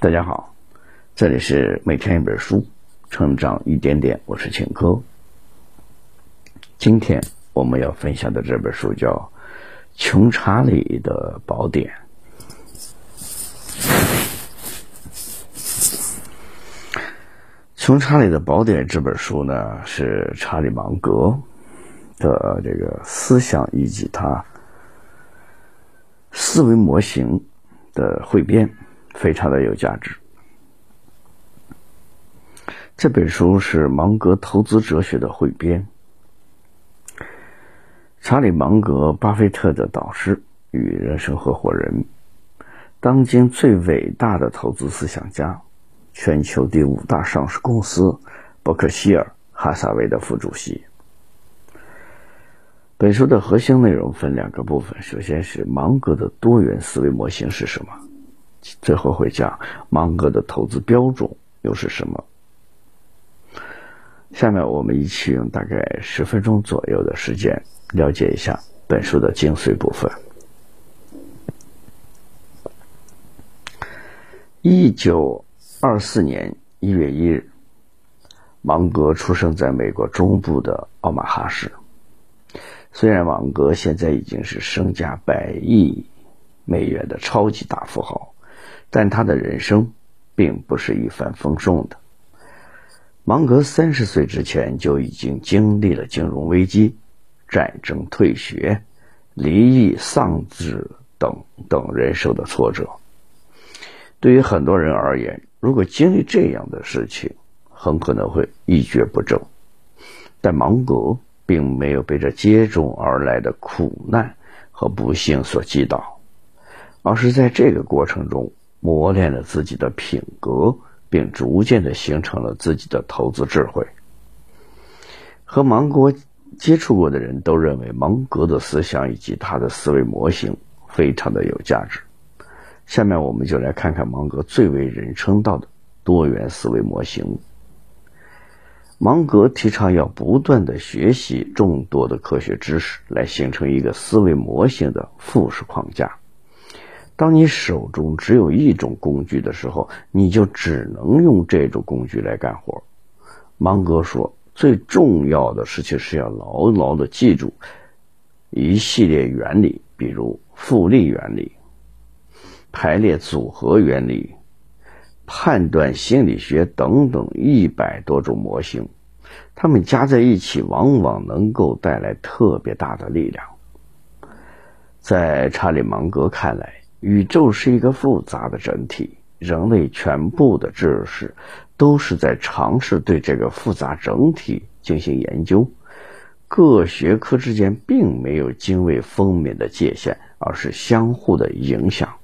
大家好，这里是每天一本书，成长一点点，我是秦科。今天我们要分享的这本书叫《穷查理的宝典》。《穷查理的宝典》这本书呢，是查理芒格的这个思想以及他思维模型的汇编。非常的有价值。这本书是芒格投资哲学的汇编。查理·芒格，巴菲特的导师与人生合伙人，当今最伟大的投资思想家，全球第五大上市公司伯克希尔·哈撒韦的副主席。本书的核心内容分两个部分，首先是芒格的多元思维模型是什么。最后会讲芒格的投资标准又是什么？下面我们一起用大概十分钟左右的时间了解一下本书的精髓部分。一九二四年一月一日，芒格出生在美国中部的奥马哈市。虽然芒格现在已经是身价百亿美元的超级大富豪。但他的人生并不是一帆风顺的。芒格三十岁之前就已经经历了金融危机、战争、退学、离异、丧子等等人生的挫折。对于很多人而言，如果经历这样的事情，很可能会一蹶不振。但芒格并没有被这接踵而来的苦难和不幸所击倒，而是在这个过程中。磨练了自己的品格，并逐渐的形成了自己的投资智慧。和芒格接触过的人都认为，芒格的思想以及他的思维模型非常的有价值。下面我们就来看看芒格最为人称道的多元思维模型。芒格提倡要不断的学习众多的科学知识，来形成一个思维模型的复式框架。当你手中只有一种工具的时候，你就只能用这种工具来干活。芒格说，最重要的事情是要牢牢的记住一系列原理，比如复利原理、排列组合原理、判断心理学等等一百多种模型，它们加在一起，往往能够带来特别大的力量。在查理·芒格看来。宇宙是一个复杂的整体，人类全部的知识都是在尝试对这个复杂整体进行研究。各学科之间并没有泾渭分明的界限，而是相互的影响。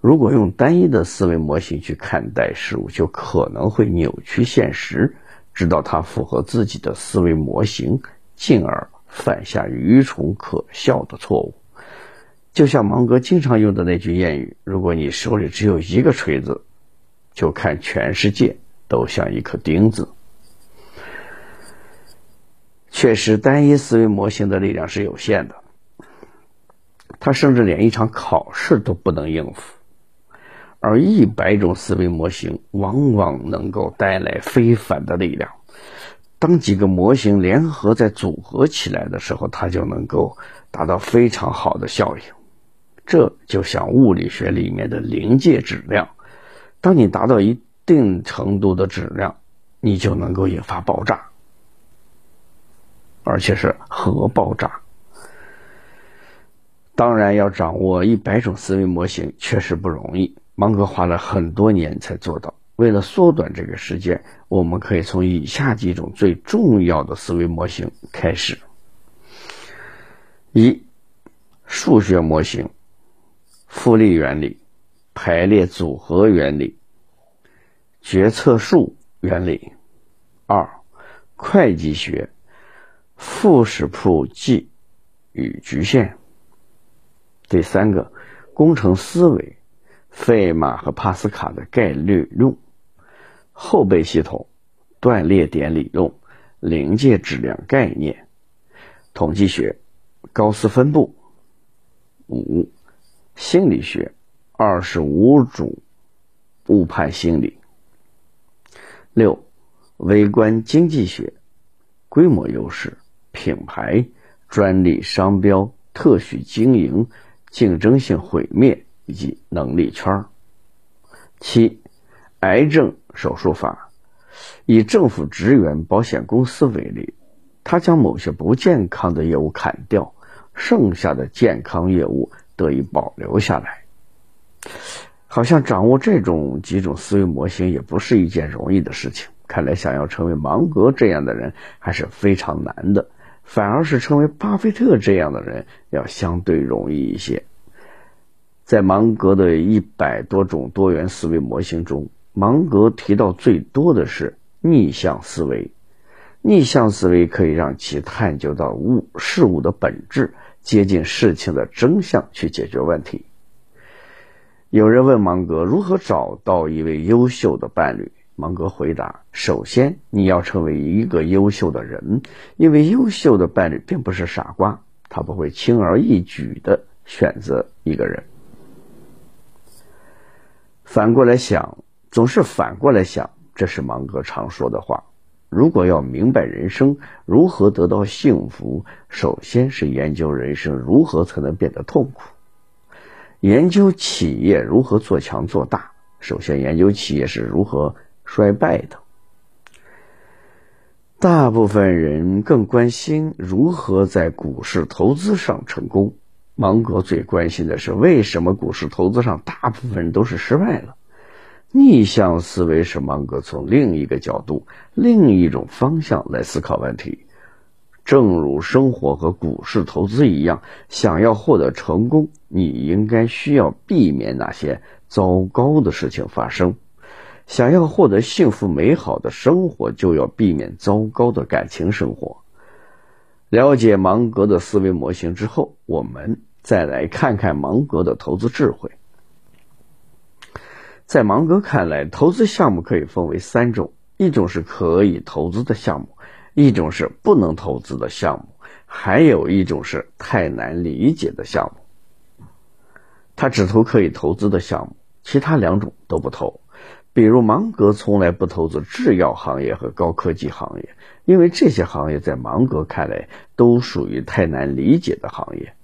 如果用单一的思维模型去看待事物，就可能会扭曲现实，直到它符合自己的思维模型，进而犯下愚蠢可笑的错误。就像芒格经常用的那句谚语：“如果你手里只有一个锤子，就看全世界都像一颗钉子。”确实，单一思维模型的力量是有限的，他甚至连一场考试都不能应付，而一百种思维模型往往能够带来非凡的力量。当几个模型联合再组合起来的时候，它就能够达到非常好的效应。这就像物理学里面的临界质量，当你达到一定程度的质量，你就能够引发爆炸，而且是核爆炸。当然，要掌握一百种思维模型确实不容易，芒格花了很多年才做到。为了缩短这个时间，我们可以从以下几种最重要的思维模型开始：一、数学模型。复利原理、排列组合原理、决策树原理；二、会计学、复式谱记与局限；第三个，工程思维、费马和帕斯卡的概率论、后备系统、断裂点理论、临界质量概念、统计学、高斯分布；五。心理学，二十五种误判心理。六、微观经济学，规模优势、品牌、专利、商标、特许经营、竞争性毁灭以及能力圈。七、癌症手术法，以政府职员保险公司为例，他将某些不健康的业务砍掉，剩下的健康业务得以保留下来。好像掌握这种几种思维模型也不是一件容易的事情。看来，想要成为芒格这样的人还是非常难的，反而是成为巴菲特这样的人要相对容易一些。在芒格的一百多种多元思维模型中，芒格提到最多的是逆向思维。逆向思维可以让其探究到物事物的本质，接近事情的真相去解决问题。有人问芒格如何找到一位优秀的伴侣，芒格回答：“首先，你要成为一个优秀的人，因为优秀的伴侣并不是傻瓜，他不会轻而易举的选择一个人。反过来想，总是反过来想，这是芒格常说的话。如果要明白人生如何得到幸福，首先是研究人生如何才能变得痛苦。”研究企业如何做强做大，首先研究企业是如何衰败的。大部分人更关心如何在股市投资上成功，芒格最关心的是为什么股市投资上大部分人都是失败了。逆向思维是芒格从另一个角度、另一种方向来思考问题。正如生活和股市投资一样，想要获得成功，你应该需要避免那些糟糕的事情发生；想要获得幸福美好的生活，就要避免糟糕的感情生活。了解芒格的思维模型之后，我们再来看看芒格的投资智慧。在芒格看来，投资项目可以分为三种：一种是可以投资的项目。一种是不能投资的项目，还有一种是太难理解的项目。他只投可以投资的项目，其他两种都不投。比如芒格从来不投资制药行业和高科技行业，因为这些行业在芒格看来都属于太难理解的行业。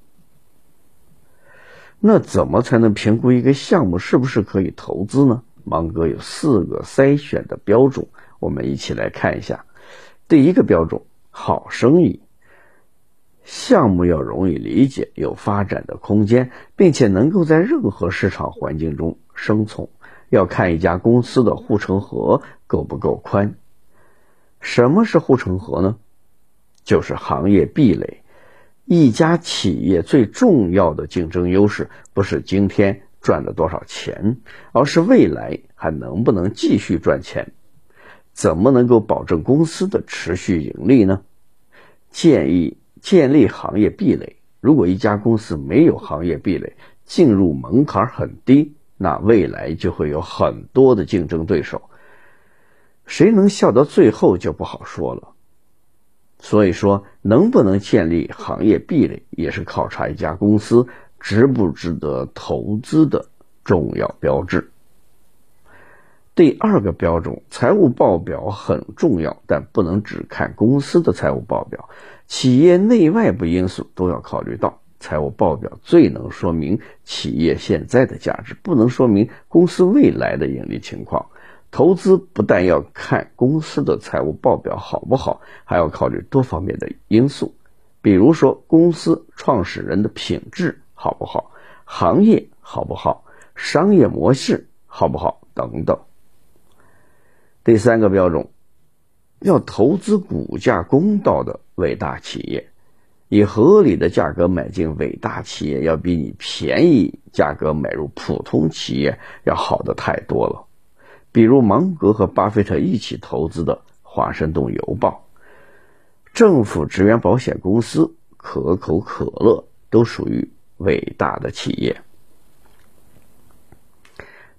那怎么才能评估一个项目是不是可以投资呢？芒格有四个筛选的标准，我们一起来看一下。第一个标准，好生意，项目要容易理解，有发展的空间，并且能够在任何市场环境中生存。要看一家公司的护城河够不够宽。什么是护城河呢？就是行业壁垒。一家企业最重要的竞争优势，不是今天赚了多少钱，而是未来还能不能继续赚钱。怎么能够保证公司的持续盈利呢？建议建立行业壁垒。如果一家公司没有行业壁垒，进入门槛很低，那未来就会有很多的竞争对手。谁能笑到最后就不好说了。所以说，能不能建立行业壁垒，也是考察一家公司值不值得投资的重要标志。第二个标准，财务报表很重要，但不能只看公司的财务报表，企业内外部因素都要考虑到。财务报表最能说明企业现在的价值，不能说明公司未来的盈利情况。投资不但要看公司的财务报表好不好，还要考虑多方面的因素，比如说公司创始人的品质好不好，行业好不好，商业模式好不好等等。第三个标准，要投资股价公道的伟大企业，以合理的价格买进伟大企业，要比你便宜价格买入普通企业要好的太多了。比如芒格和巴菲特一起投资的华盛顿邮报、政府职员保险公司、可口可乐，都属于伟大的企业。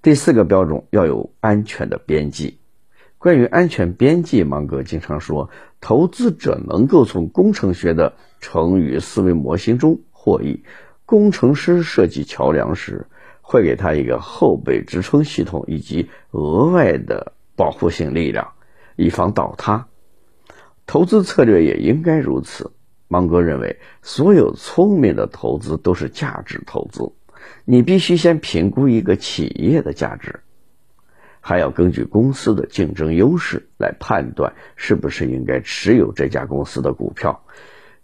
第四个标准，要有安全的边际。关于安全边际，芒格经常说，投资者能够从工程学的成语思维模型中获益。工程师设计桥梁时，会给他一个后备支撑系统以及额外的保护性力量，以防倒塌。投资策略也应该如此。芒格认为，所有聪明的投资都是价值投资。你必须先评估一个企业的价值，还要根据公司的竞争优势来判断是不是应该持有这家公司的股票。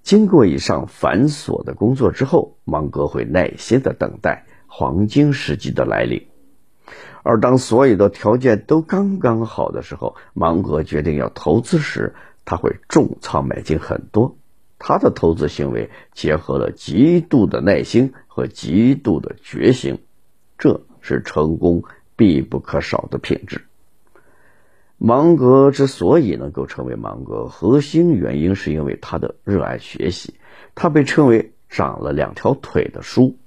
经过以上繁琐的工作之后，芒格会耐心的等待黄金时机的来临。而当所有的条件都刚刚好的时候，芒格决定要投资时，他会重仓买进很多。他的投资行为结合了极度的耐心和极度的决心，这是成功必不可少的品质。芒格之所以能够成为芒格，核心原因是因为他的热爱学习。他被称为长了两条腿的书。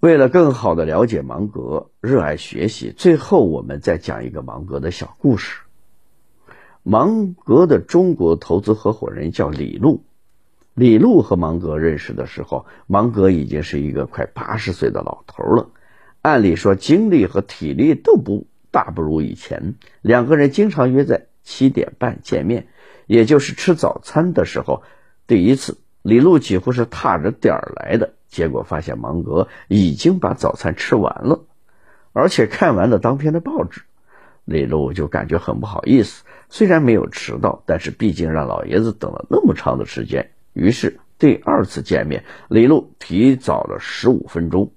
为了更好的了解芒格热爱学习，最后我们再讲一个芒格的小故事。芒格的中国投资合伙人叫李路。李路和芒格认识的时候，芒格已经是一个快八十岁的老头了。按理说，精力和体力都不大不如以前。两个人经常约在七点半见面，也就是吃早餐的时候。第一次，李路几乎是踏着点儿来的，结果发现芒格已经把早餐吃完了，而且看完了当天的报纸。李路就感觉很不好意思，虽然没有迟到，但是毕竟让老爷子等了那么长的时间。于是第二次见面，李路提早了十五分钟，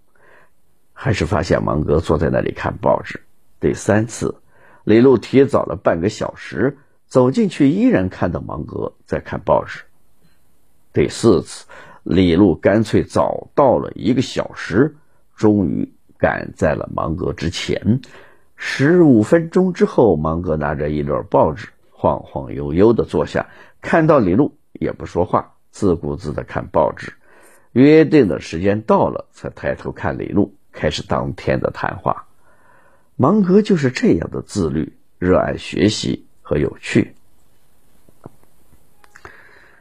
还是发现芒格坐在那里看报纸。第三次，李路提早了半个小时，走进去依然看到芒格在看报纸。第四次，李路干脆早到了一个小时，终于赶在了芒格之前。十五分钟之后，芒格拿着一摞报纸，晃晃悠悠的坐下，看到李路也不说话，自顾自的看报纸。约定的时间到了，才抬头看李路，开始当天的谈话。芒格就是这样的自律、热爱学习和有趣。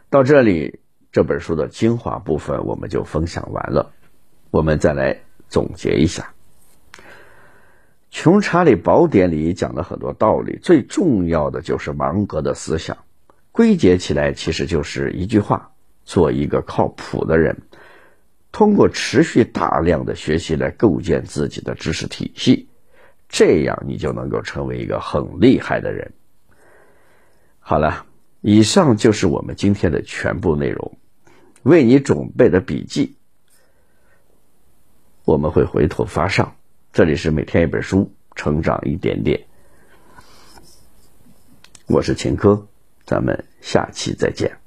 到这里，这本书的精华部分我们就分享完了。我们再来总结一下。《穷查理宝典》里讲了很多道理，最重要的就是芒格的思想。归结起来，其实就是一句话：做一个靠谱的人。通过持续大量的学习来构建自己的知识体系，这样你就能够成为一个很厉害的人。好了，以上就是我们今天的全部内容。为你准备的笔记，我们会回头发上。这里是每天一本书，成长一点点。我是秦科，咱们下期再见。